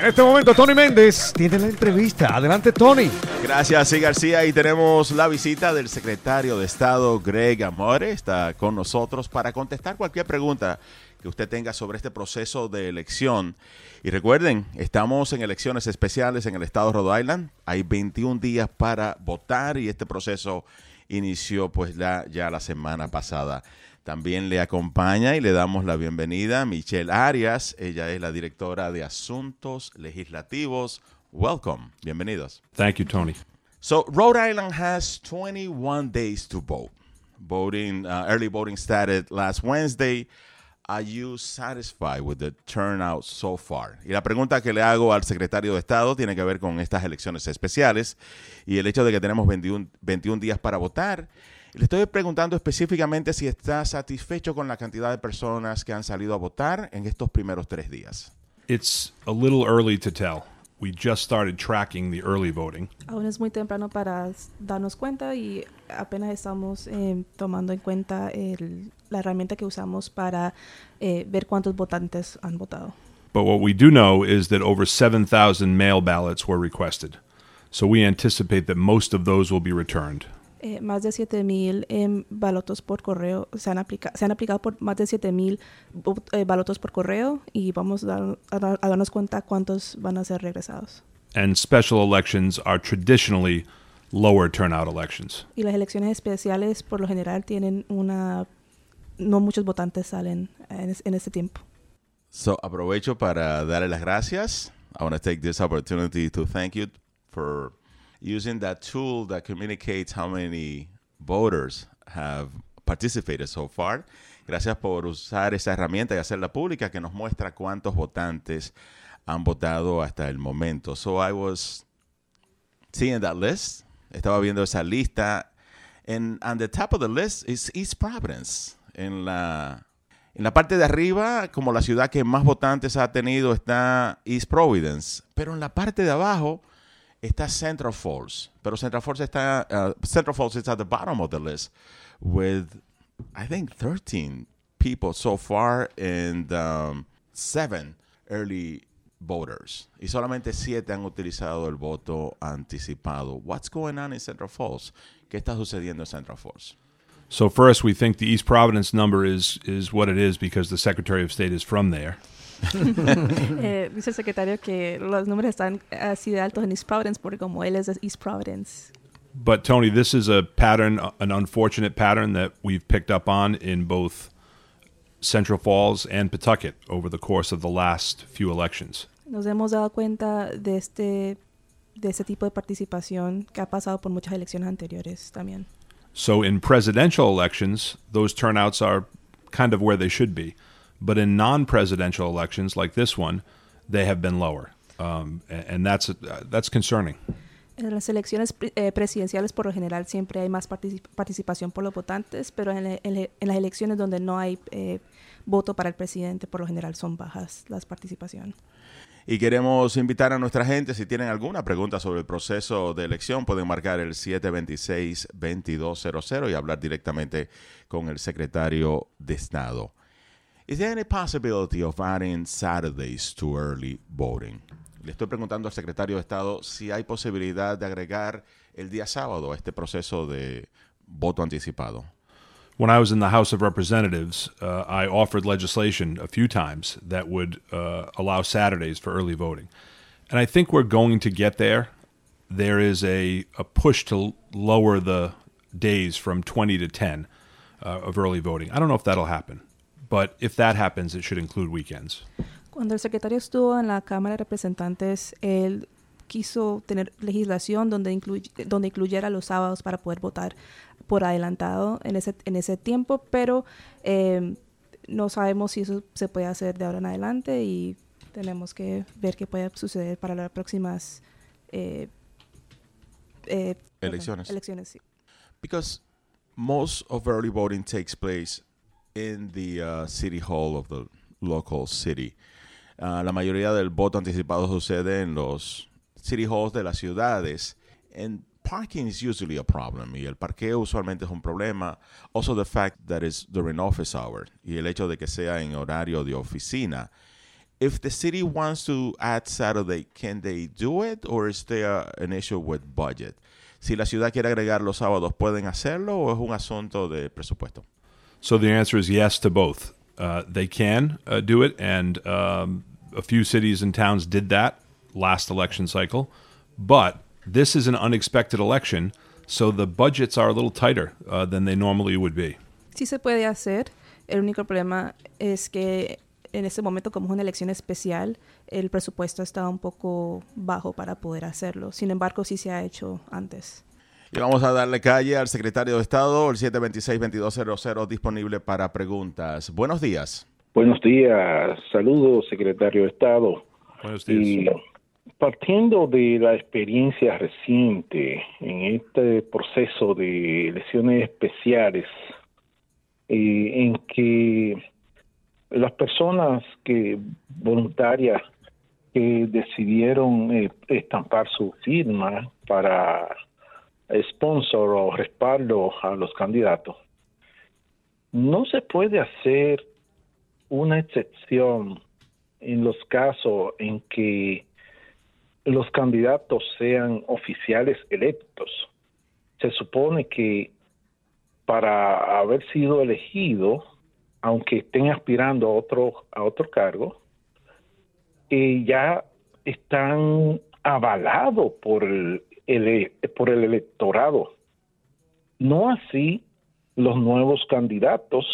En este momento, Tony Méndez tiene la entrevista. Adelante, Tony. Gracias, sí, García. Y tenemos la visita del secretario de Estado, Greg Amore. Está con nosotros para contestar cualquier pregunta que usted tenga sobre este proceso de elección. Y recuerden, estamos en elecciones especiales en el estado de Rhode Island. Hay 21 días para votar y este proceso inició pues ya, ya la semana pasada. También le acompaña y le damos la bienvenida a Michelle Arias. Ella es la directora de Asuntos Legislativos. Welcome. Bienvenidos. Thank you, Tony. So, Rhode Island has 21 days to vote. Voting, uh, early voting started last Wednesday. Are you satisfied with the turnout so far? Y la pregunta que le hago al secretario de Estado tiene que ver con estas elecciones especiales y el hecho de que tenemos 21, 21 días para votar. Le estoy preguntando específicamente si está satisfecho con la cantidad de personas que han salido a votar en estos primeros tres días. It's a little early to tell. We just started tracking the early voting. Aún es muy temprano para darnos cuenta y apenas estamos eh, tomando en cuenta el, la herramienta que usamos para eh, ver cuántos votantes han votado. But what we do know is that over 7,000 mail ballots were requested. So we anticipate that most of those will be returned. Eh, más de 7.000 eh, balotos por correo se han, aplica se han aplicado por más de 7.000 eh, balotos por correo y vamos a, dar, a, a, darnos cuenta cuántos van a ser regresados. And special elections are traditionally lower turnout elections. Y las elecciones especiales por lo general tienen una no muchos votantes salen en, en este tiempo. So aprovecho para darle las gracias. I want to take this opportunity to thank you for using that tool that communicates how many voters have participated so far. Gracias por usar esa herramienta y hacerla pública que nos muestra cuántos votantes han votado hasta el momento. So I was seeing that list. Estaba viendo esa lista. And on the top of the list is East Providence. En la, en la parte de arriba, como la ciudad que más votantes ha tenido, está East Providence. Pero en la parte de abajo está Central Falls, pero Central Falls está uh, Central Falls is at the bottom of the list with I think 13 people so far and um, seven early voters y solamente siete han utilizado el voto anticipado. What's going on in Central Falls? ¿Qué está sucediendo en Central Falls? So first, we think the East Providence number is is what it is because the Secretary of State is from there. eh, dice el secretario que los números están así de altos en East Providence porque como él es de East Providence. But Tony, this is a pattern, an unfortunate pattern that we've picked up on in both Central Falls and Pawtucket over the course of the last few elections. Nos hemos dado cuenta de este de este tipo de participación que ha pasado por muchas elecciones anteriores también. So in presidential elections, those turnouts are kind of where they should be. But in non-presidential elections like this one, they have been lower, um, and that's uh, that's concerning. En las elecciones eh, presidenciales, por lo general, siempre hay más particip participación por los votantes, pero en, en, en, las elecciones donde no hay eh, voto para el presidente, por lo general son bajas las participaciones. Y queremos invitar a nuestra gente, si tienen alguna pregunta sobre el proceso de elección, pueden marcar el 726-2200 y hablar directamente con el secretario de Estado. Is there any possibility of adding Saturdays to early voting? Le estoy preguntando al secretario de Estado si hay posibilidad de agregar el día sábado a este proceso de voto anticipado. When I was in the House of Representatives, uh, I offered legislation a few times that would uh, allow Saturdays for early voting. And I think we're going to get there. There is a, a push to lower the days from 20 to 10 uh, of early voting. I don't know if that'll happen. But if that happens, it should include weekends. Cuando el secretario estuvo en la Cámara de Representantes, él quiso tener legislación donde, incluy, donde incluyera los sábados para poder votar por adelantado en ese, en ese tiempo, pero eh, no sabemos si eso se puede hacer de ahora en adelante y tenemos que ver qué puede suceder para las próximas eh, eh, elecciones. elecciones sí. Because most of early voting takes place in the uh, city hall of the local city. Uh, la mayoría del voto anticipado sucede en los city halls de las ciudades. And parking is usually a problem. Y el parqueo usualmente es un problema. Also the fact that it's during office hour. Y el hecho de que sea en horario de oficina. if the city wants to add Saturday, can they do it, or is there an issue with budget? Si la ciudad quiere agregar los sábados, ¿pueden hacerlo o es un asunto de presupuesto? So the answer is yes to both. Uh, they can uh, do it, and um, a few cities and towns did that last election cycle. But this is an unexpected election, so the budgets are a little tighter uh, than they normally would be. Sí se puede hacer. El único problema es que en este momento, como es una elección especial, el presupuesto está un poco bajo para poder hacerlo. Sin embargo, sí se ha hecho antes. Y vamos a darle calle al secretario de Estado, el 726-2200, disponible para preguntas. Buenos días. Buenos días, saludos, secretario de Estado. Buenos Y días. partiendo de la experiencia reciente en este proceso de elecciones especiales, eh, en que las personas que voluntarias que decidieron eh, estampar su firma para sponsor o respaldo a los candidatos, no se puede hacer una excepción en los casos en que los candidatos sean oficiales electos. Se supone que para haber sido elegido, aunque estén aspirando a otro, a otro cargo, eh, ya están avalados por el, el- por el No así los nuevos candidatos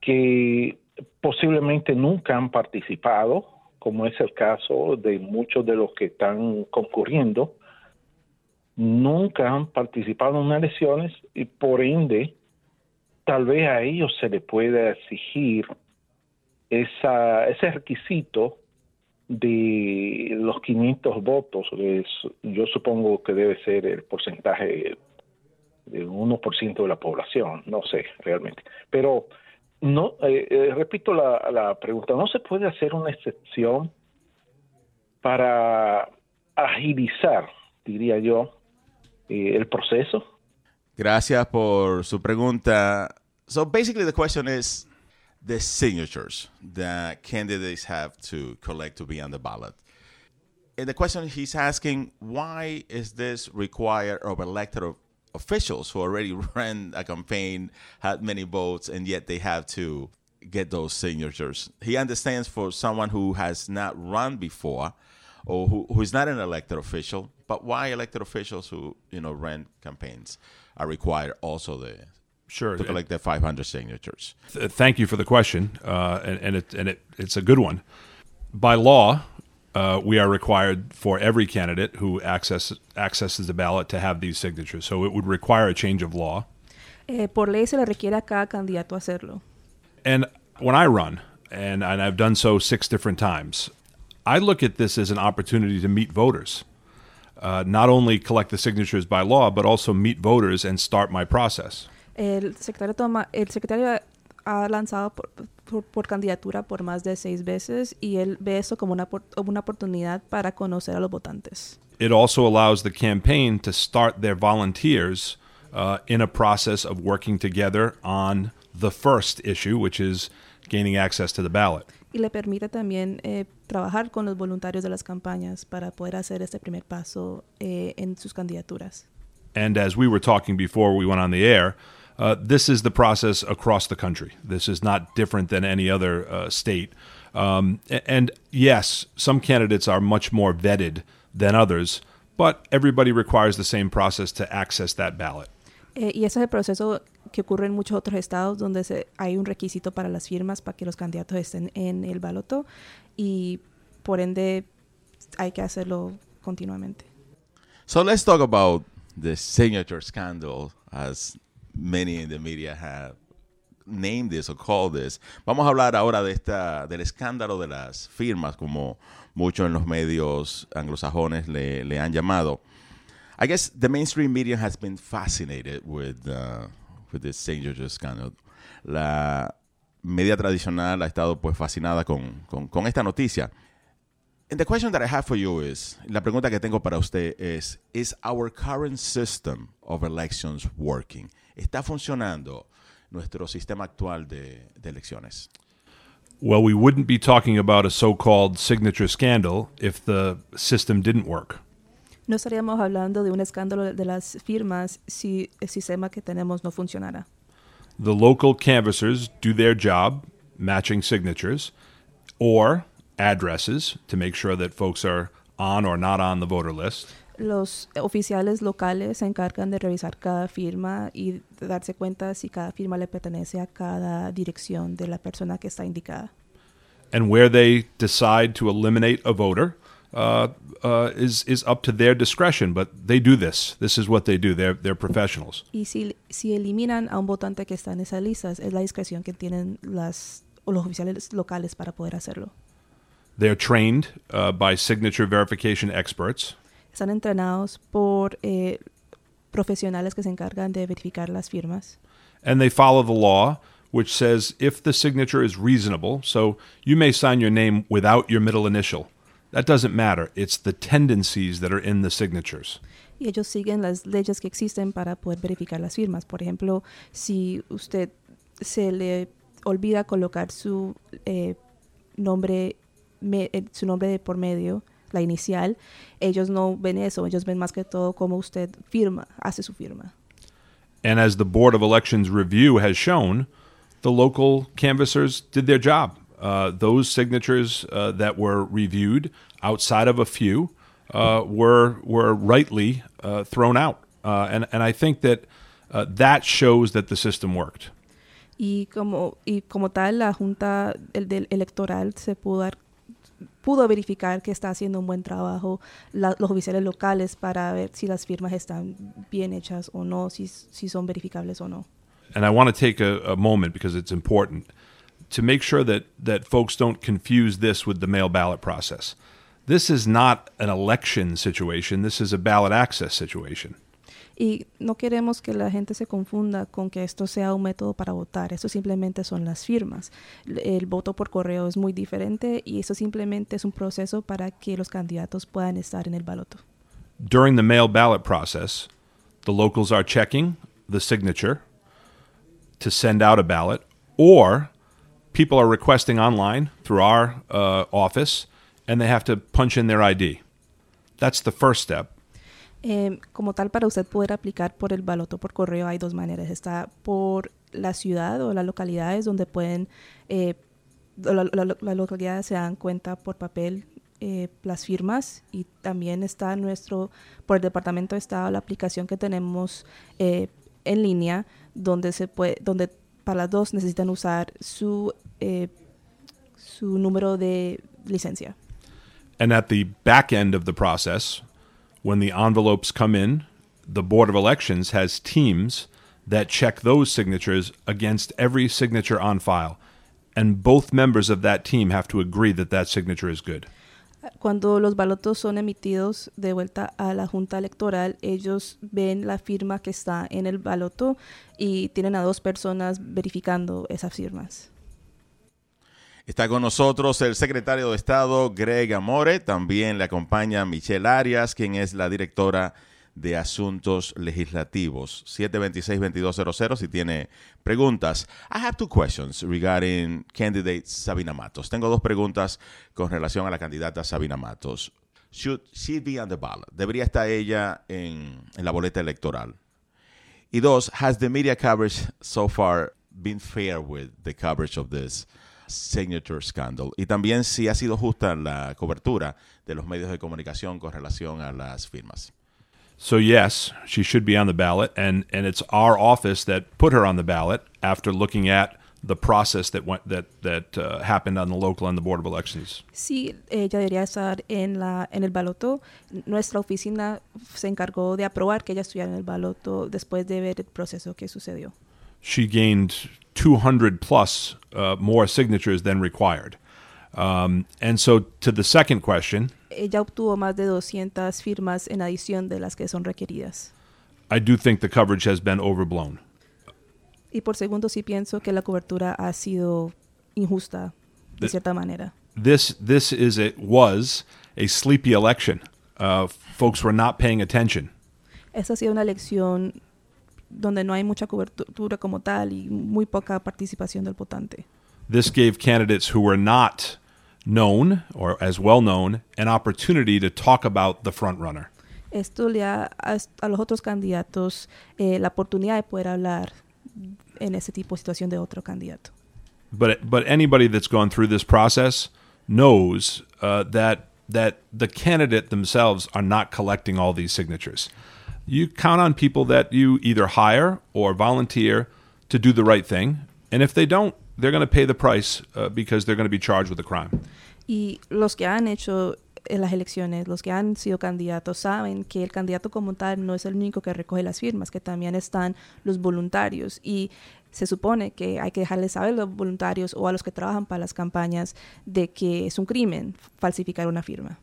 que posiblemente nunca han participado, como es el caso de muchos de los que están concurriendo, nunca han participado en elecciones y por ende tal vez a ellos se les pueda exigir ese requisito de los 500 votos, yo supongo que debe ser el porcentaje de 1% de la población, no sé realmente. Pero no, eh, eh, repito la, la pregunta, ¿no se puede hacer una excepción para agilizar, diría yo, eh, el proceso? Gracias por su pregunta. So basically the question is the signatures that candidates have to collect to be on the ballot. And the question he's asking, why is this required of elected officials who already ran a campaign, had many votes, and yet they have to get those signatures? He understands for someone who has not run before or who, who is not an elected official, but why elected officials who, you know, ran campaigns are required also the, Sure. to collect the 500 signatures? Th- thank you for the question, uh, and, and, it, and it, it's a good one. By law, uh, we are required for every candidate who access, accesses the ballot to have these signatures. So it would require a change of law. Eh, por ley se le requiere a cada candidato hacerlo. And when I run, and, and I've done so six different times, I look at this as an opportunity to meet voters. Uh, not only collect the signatures by law, but also meet voters and start my process. El secretario, toma, el secretario ha lanzado por, por- por candidatura por más de seis veces y él ve eso como una, por- una oportunidad para conocer a los votantes. It also allows the campaign to start their volunteers uh, in a process of working together on the first issue, which is gaining access to the ballot. Y le permite también eh, trabajar con los voluntarios de las campañas para poder hacer este primer paso eh, en sus candidaturas. And as we were talking before we went on the air, uh, this is the process across the country. This is not different than any other uh, state. Um, and yes, some candidates are much more vetted than others, but everybody requires the same process to access that ballot. Eh, y ese es el proceso que ocurre en muchos otros estados donde se, hay un requisito para las firmas para que los candidatos estén en el baloto y por ende hay que hacerlo continuamente. So let's talk about the signature scandal, as many in the media have named this or called this. Vamos a hablar ahora de esta, del escándalo de las firmas, como muchos en los medios anglosajones le, le han llamado. I guess the mainstream media has been fascinated with, uh, with this signature scandal. La media tradicional ha estado pues fascinada con, con, con esta noticia. And the question that I have for you is, la pregunta que tengo para usted es, is our current system of elections working? ¿Está funcionando nuestro sistema actual de, de elecciones? Well, we wouldn't be talking about a so called signature scandal if the system didn't work. No estaríamos hablando de un escándalo de las firmas si el sistema que tenemos no funcionara. The local canvassers do their job, matching signatures, or addresses to make sure that folks are on or not on the voter list. Los oficiales locales se encargan de revisar cada firma y de darse cuenta si cada firma le pertenece a cada dirección de la persona que está indicada. And where they decide to eliminate a voter uh, uh, is, is up to their discretion, but they do this. This is what they do. They're, they're professionals. Y si, si eliminan a un votante que está en esas listas, es la discreción que tienen las, los oficiales locales para poder hacerlo. They're trained uh, by signature verification experts. Están entrenados por eh, profesionales que se encargan de verificar las firmas. and they follow the law, which says if the signature is reasonable, so you may sign your name without your middle initial. That doesn't matter. It's the tendencies that are in the signatures. y ellos siguen las leyes que existen para poder verificar las firmas. Por ejemplo, si usted se le olvida colocar su eh, nombre, me- eh, su nombre de por medio, la inicial, ellos no ven eso. Ellos ven más que todo cómo usted firma, hace su firma. And as the Board of Elections review has shown, the local canvassers did their job. Uh, those signatures uh, that were reviewed, outside of a few, uh, were were rightly uh, thrown out. Uh, and and I think that uh, that shows that the system worked. Y como, y como tal, la Junta el, del electoral se pudo, dar- pudo verificar que está haciendo un buen trabajo la- los oficiales locales para ver si las firmas están bien hechas o no, si, si son verificables o no. and I want to take a, a moment because it's important to make sure that that folks don't confuse this with the mail ballot process. This is not an election situation. This is a ballot access situation. Y no queremos que la gente se confunda con que esto sea un método para votar. Eso simplemente son las firmas. El, voto por correo es muy diferente y eso simplemente es un proceso para que los candidatos puedan estar en el baloto. During the mail ballot process, the locals are checking the signature to send out a ballot, or people are requesting online through our uh, office, and they have to punch in their ID. That's the first step. Eh, como tal, para usted poder aplicar por el baloto por correo hay dos maneras. Está por la ciudad o las localidades donde pueden, eh, la- la- las localidades se dan cuenta por papel eh, las firmas y también está nuestro, por el Departamento de Estado, la aplicación que tenemos eh, en línea donde se puede, donde para las dos necesitan usar su, eh, su número de licencia. And at the back end of the process, when the envelopes come in, the Board of Elections has teams that check those signatures against every signature on file. And both members of that team have to agree that that signature is good. Cuando los balotos son emitidos de vuelta a la Junta Electoral, ellos ven la firma que está en el baloto y tienen a dos personas verificando esas firmas. Está con nosotros el secretario de Estado, Greg Amore. También le acompaña Michelle Arias, quien es la directora de Asuntos Legislativos. 726-2200 si tiene preguntas. I have two questions regarding candidate Sabina Matos. Tengo dos preguntas con relación a la candidata Sabina Matos. Should she be on the ballot? ¿Debería estar ella en, en la boleta electoral? Y dos, has the media coverage so far been fair with the coverage of this signature scandal? Y también si ha sido justa la cobertura de los medios de comunicación con relación a las firmas. So, yes, she should be on the ballot. And, and it's our office that put her on the ballot after looking at the process that, went, that, that uh, happened on the local and the Board of Elections. Sí, ella debería estar en, la, en el baloto. Nuestra oficina se encargó de aprobar que ella estuviera en el baloto después de ver el proceso que sucedió. she gained 200 plus uh, more signatures than required. Um, and so, to the second question, Ella obtuvo más de 200 firmas en adición de las que son requeridas. I do think the coverage has been overblown. Y por segundo, sí pienso que la cobertura ha sido injusta, de cierta manera. This this is it was a sleepy election. Uh, folks were not paying attention. Esta ha sido una elección donde no hay mucha cobertura como tal y muy poca participación del votante. This gave candidates who were not known or as well known an opportunity to talk about the front runner. Esto le da a, a los otros candidatos eh, la oportunidad de poder hablar en ese tipo de situación de otro candidato. But but anybody that's gone through this process knows uh, that that the candidate themselves are not collecting all these signatures. You count on people that you either hire or volunteer to do the right thing, and if they don't, they're going to pay the price uh, because they're going to be charged with a crime. Y los que han hecho en las elecciones, los que han sido candidatos, saben que el candidato como tal no es el único que recoge las firmas, que también están los voluntarios. Y se supone que hay que dejarles saber a los voluntarios o a los que trabajan para las campañas de que es un crimen falsificar una firma.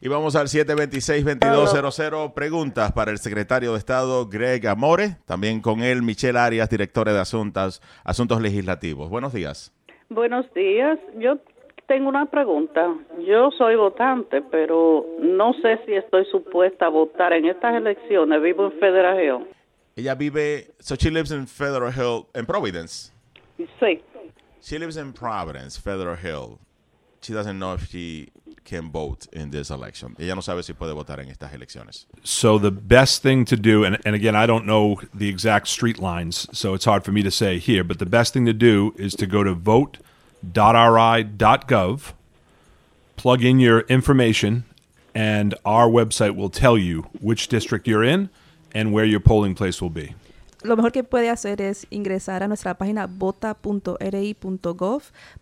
Y vamos al 726-2200. Preguntas para el secretario de Estado Greg Amore. También con él Michelle Arias, directora de Asuntos, Asuntos Legislativos. Buenos días. Buenos días. Yo tengo una pregunta. Yo soy votante, pero no sé si estoy supuesta a votar en estas elecciones. Vivo en Federal Hill. Ella vive, so she lives in Federal Hill, in Providence. Sí. She lives in Providence, Federal Hill. She doesn't know if she can vote in this election. Ella no sabe si puede votar en estas elecciones. So the best thing to do, and, and again, I don't know the exact street lines, so it's hard for me to say here, but the best thing to do is to go to vote.ri.gov, plug in your information, and our website will tell you which district you're in and where your polling place will be. Lo mejor que puede hacer es ingresar a nuestra página vota.ri.gov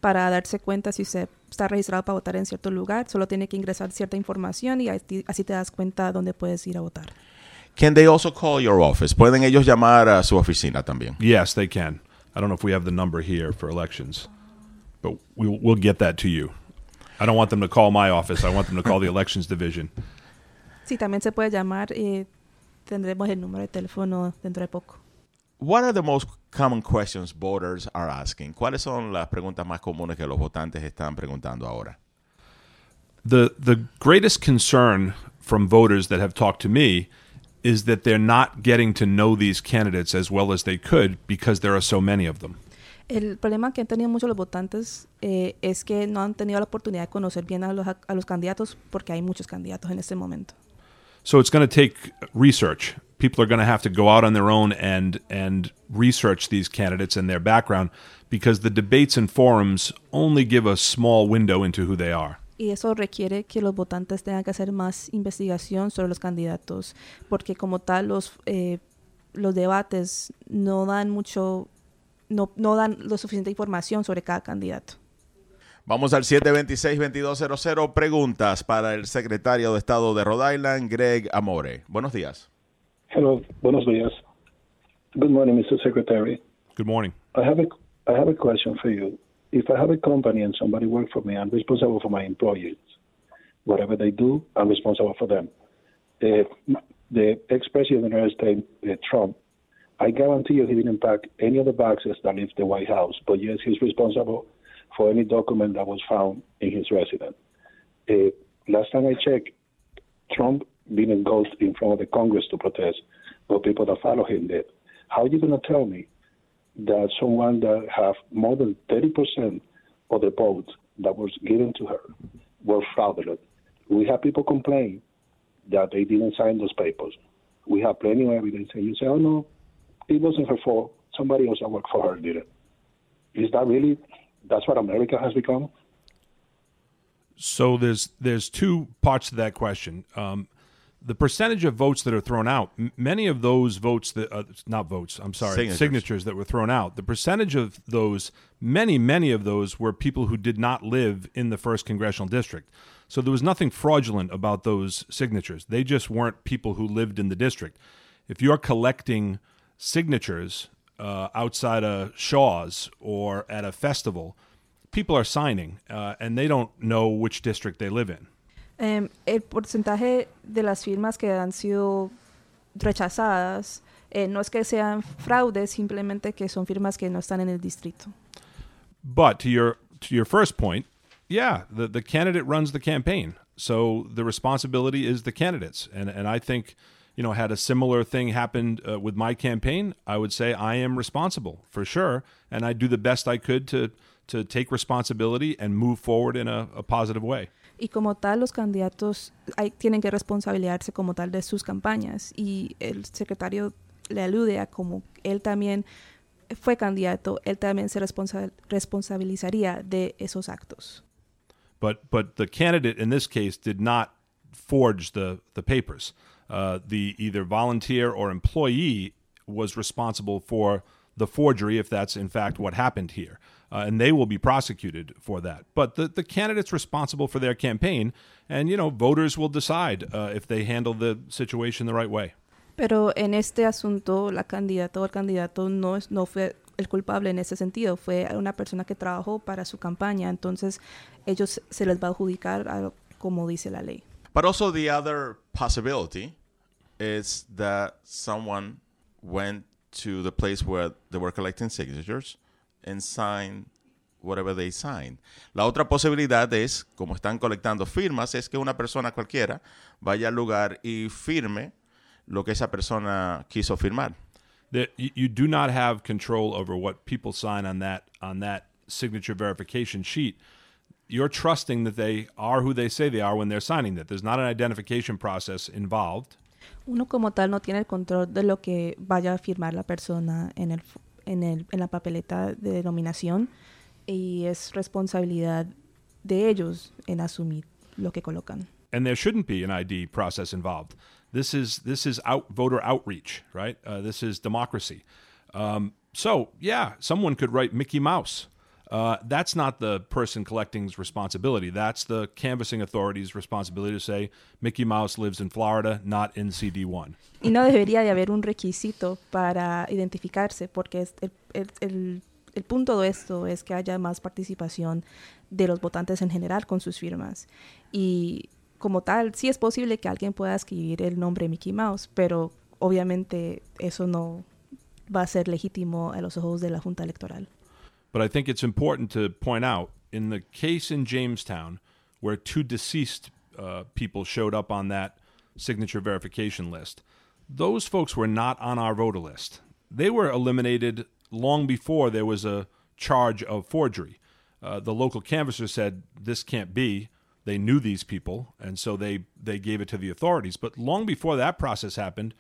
para darse cuenta si usted está registrado para votar en cierto lugar. Solo tiene que ingresar cierta información y así, así te das cuenta dónde puedes ir a votar. Can they also call your office? ¿Pueden ellos llamar a su oficina también? Yes, they can. I don't know if we have the number here for elections, but we'll, we'll get that to you. I don't want them to call my office. I want them to call the elections division. Sí, también se puede llamar. Eh, tendremos el número de teléfono dentro de poco. What are the most common questions voters are asking? ¿Cuáles son las preguntas más comunes que los votantes están preguntando ahora? The the greatest concern from voters that have talked to me is that they're not getting to know these candidates as well as they could because there are so many of them. El problema que han tenido muchos los votantes eh, es que no han tenido la oportunidad de conocer bien a los, a los candidatos porque hay muchos candidatos en este momento. So it's going to take research. People are going to have to go out on their own and and research these candidates and their background because the debates and forums only give a small window into who they are. Y eso requiere que los votantes tengan que hacer más investigación sobre los candidatos, porque como tal los, eh, los debates no dan mucho, no, no dan lo suficiente información sobre cada candidato. Vamos al 726-2200. Preguntas para el secretario de Estado de Rhode Island, Greg Amore. Buenos días. Hello, buenos días. Good morning, Mr. Secretary. Good morning. I have a I have a question for you. If I have a company and somebody works for me, I'm responsible for my employees. Whatever they do, I'm responsible for them. Uh, the ex-president of the United States, uh, Trump, I guarantee you he didn't pack any of the boxes that leave the White House. But yes, he's responsible for any document that was found in his residence. Uh, last time I checked, Trump didn't go in front of the Congress to protest, but people that follow him did. How are you going to tell me that someone that have more than 30% of the votes that was given to her were fraudulent? We have people complain that they didn't sign those papers. We have plenty of evidence, and you say, oh, no, it wasn't her fault. Somebody else that worked for her did it. Is that really, that's what America has become? So there's there's two parts to that question. Um, the percentage of votes that are thrown out, m- many of those votes that uh, not votes, I'm sorry, Signatures. signatures that were thrown out, the percentage of those, many many of those were people who did not live in the first congressional district. So there was nothing fraudulent about those signatures. They just weren't people who lived in the district. If you're collecting signatures uh, outside a Shaw's or at a festival, people are signing, uh, and they don't know which district they live in. El porcentaje de las firmas que han sido rechazadas eh, no es que sean fraudes, simplemente que son firmas que no están en el distrito. But to your to your first point, yeah, the the candidate runs the campaign, so the responsibility is the candidates, and and I think. You know, had a similar thing happened uh, with my campaign, I would say I am responsible for sure, and I do the best I could to to take responsibility and move forward in a, a positive way. Y como tal, los candidatos hay- tienen que responsabilizarse como tal de sus campañas. Y el secretario le alude a como él también fue candidato, él también se responsa- responsabilizaría de esos actos. But but the candidate in this case did not forge the the papers. Uh, the either volunteer or employee was responsible for the forgery, if that's in fact what happened here, uh, and they will be prosecuted for that. But the the candidate's responsible for their campaign, and you know voters will decide uh, if they handle the situation the right way. Pero en este asunto, la candidata o el candidato no, es, no fue el culpable en ese sentido, fue una persona que trabajó para su campaña, entonces ellos se les va a adjudicar a como dice la ley. But also the other possibility is that someone went to the place where they were collecting signatures and signed whatever they signed. La otra posibilidad es, como están colectando firmas, es que una persona cualquiera vaya al lugar y firme lo que esa persona quiso firmar. that you, you do not have control over what people sign on that on that signature verification sheet. You're trusting that they are who they say they are when they're signing that. There's not an identification process involved. Uno como tal no tiene el control de lo que vaya a firmar la persona en, el, en, el, en la papeleta de denominación y es responsabilidad de ellos en asumir lo que colocan. and there shouldn't be an ID process involved. This is this is out voter outreach, right? Uh, this is democracy. Um, so yeah, someone could write Mickey Mouse. Uh, that's not the person collecting's responsibility. That's the canvassing authority's responsibility to say Mickey Mouse lives in Florida, not in CD1. Y no debería de haber un requisito para identificarse, porque es el, el- punto de esto es que haya más participación de los votantes en general con sus firmas. Y como tal, sí es posible que alguien pueda escribir el nombre Mickey Mouse, pero obviamente eso no va a ser legítimo a los ojos de la Junta Electoral. But I think it's important to point out in the case in Jamestown where two deceased uh, people showed up on that signature verification list, those folks were not on our voter list. They were eliminated long before there was a charge of forgery. Uh, the local canvasser said this can't be. They knew these people, and so they, they gave it to the authorities. But long before that process happened,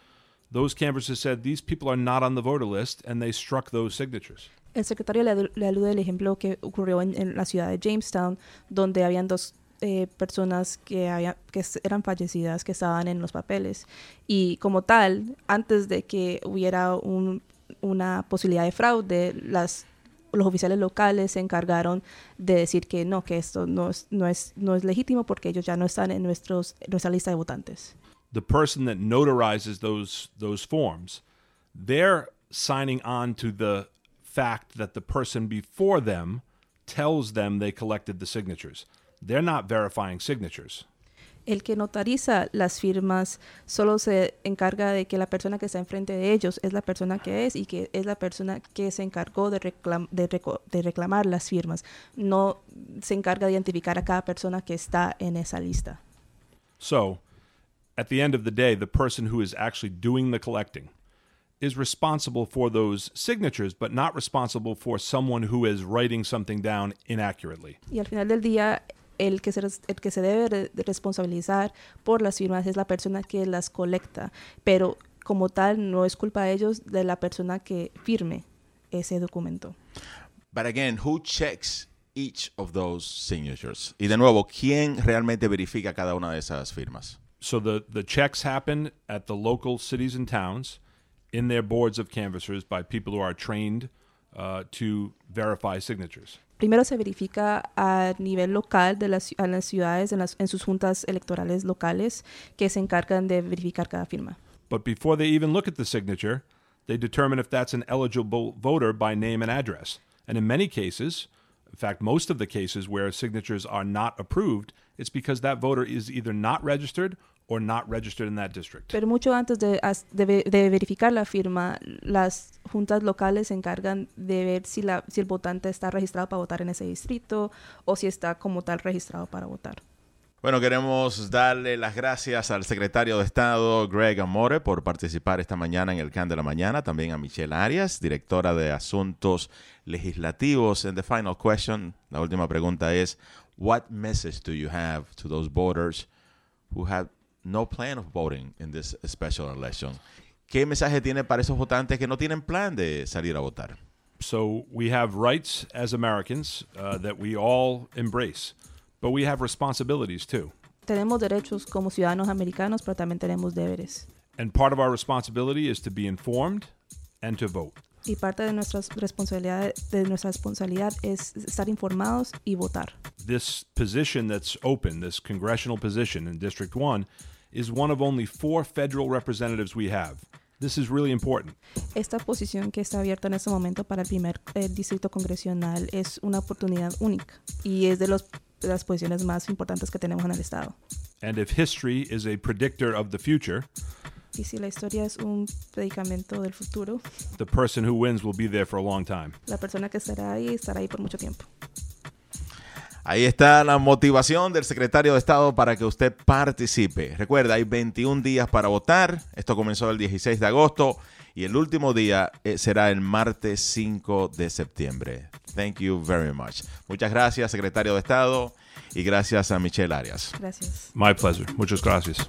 those canvassers said these people are not on the voter list, and they struck those signatures. El secretario le, le alude el ejemplo que ocurrió en, en la ciudad de Jamestown, donde habían dos eh, personas que, había- que eran fallecidas que estaban en los papeles. Y como tal, antes de que hubiera un- una posibilidad de fraude, las, los oficiales locales se encargaron de decir que no, que esto no es, no es, no es legítimo porque ellos ya no están en, nuestros, en nuestra lista de votantes. The person that notarizes those those forms, they're signing on to the fact that the person before them tells them they collected the signatures. They're not verifying signatures. El que notariza las firmas solo se encarga de que la persona que está enfrente de ellos es la persona que es y que es la persona que se encargó de, reclam- de de reclamar las firmas. No se encarga de identificar a cada persona que está en esa lista. So, at the end of the day, the person who is actually doing the collecting is responsible for those signatures, but not responsible for someone who is writing something down inaccurately. Y al final del día, el que se, el que se debe de responsabilizar por las firmas es la persona que las colecta, pero como tal no es culpa de ellos de la persona que firme ese documento. But again, who checks each of those signatures? Y de nuevo, ¿quién realmente verifica cada una de esas firmas? So the, the checks happen at the local cities and towns in their boards of canvassers by people who are trained uh, to verify signatures. Primero se verifica a nivel local de las, a las ciudades, en, las, en sus juntas electorales locales, que se encargan de verificar cada firma. But before they even look at the signature, they determine if that's an eligible voter by name and address. And in many cases, in fact, most of the cases where signatures are not approved, it's because that voter is either not registered or not registered in that district. Pero mucho antes de, de de verificar la firma, las juntas locales se encargan de ver si, la, si el votante está registrado para votar en ese distrito o si está como tal registrado para votar. Bueno, queremos darle las gracias al secretario de Estado Greg Amore por participar esta mañana en el CAN de la Mañana, también a Michelle Arias, directora de Asuntos Legislativos. And the final question, la última pregunta es, what message do you have to those voters who have no plan of voting in this special election? ¿Qué mensaje tiene para esos votantes que no tienen plan de salir a votar? So we have rights as Americans uh, that we all embrace, but we have responsibilities too. Tenemos derechos como ciudadanos americanos, pero también tenemos deberes. And part of our responsibility is to be informed and to vote. Y parte de nuestra responsabilidad, de nuestra responsabilidad es estar informados y votar. This position that's open, this congressional position in District 1, is one of only four federal representatives we have. This is really important. Esta posición que está abierta en este momento para el primer eh, distrito congresional es una oportunidad única y es de, los, de las posiciones más importantes que tenemos en el estado. And if history is a predictor of the future, Y si la historia es un predicamento del futuro, the person who wins will be there for a long time. la persona que estará ahí estará ahí por mucho tiempo. Ahí está la motivación del secretario de Estado para que usted participe. Recuerda, hay 21 días para votar. Esto comenzó el 16 de agosto y el último día eh, será el martes 5 de septiembre. Thank you very much. Muchas gracias, secretario de Estado, y gracias a Michelle Arias. Gracias. My pleasure. Muchas gracias.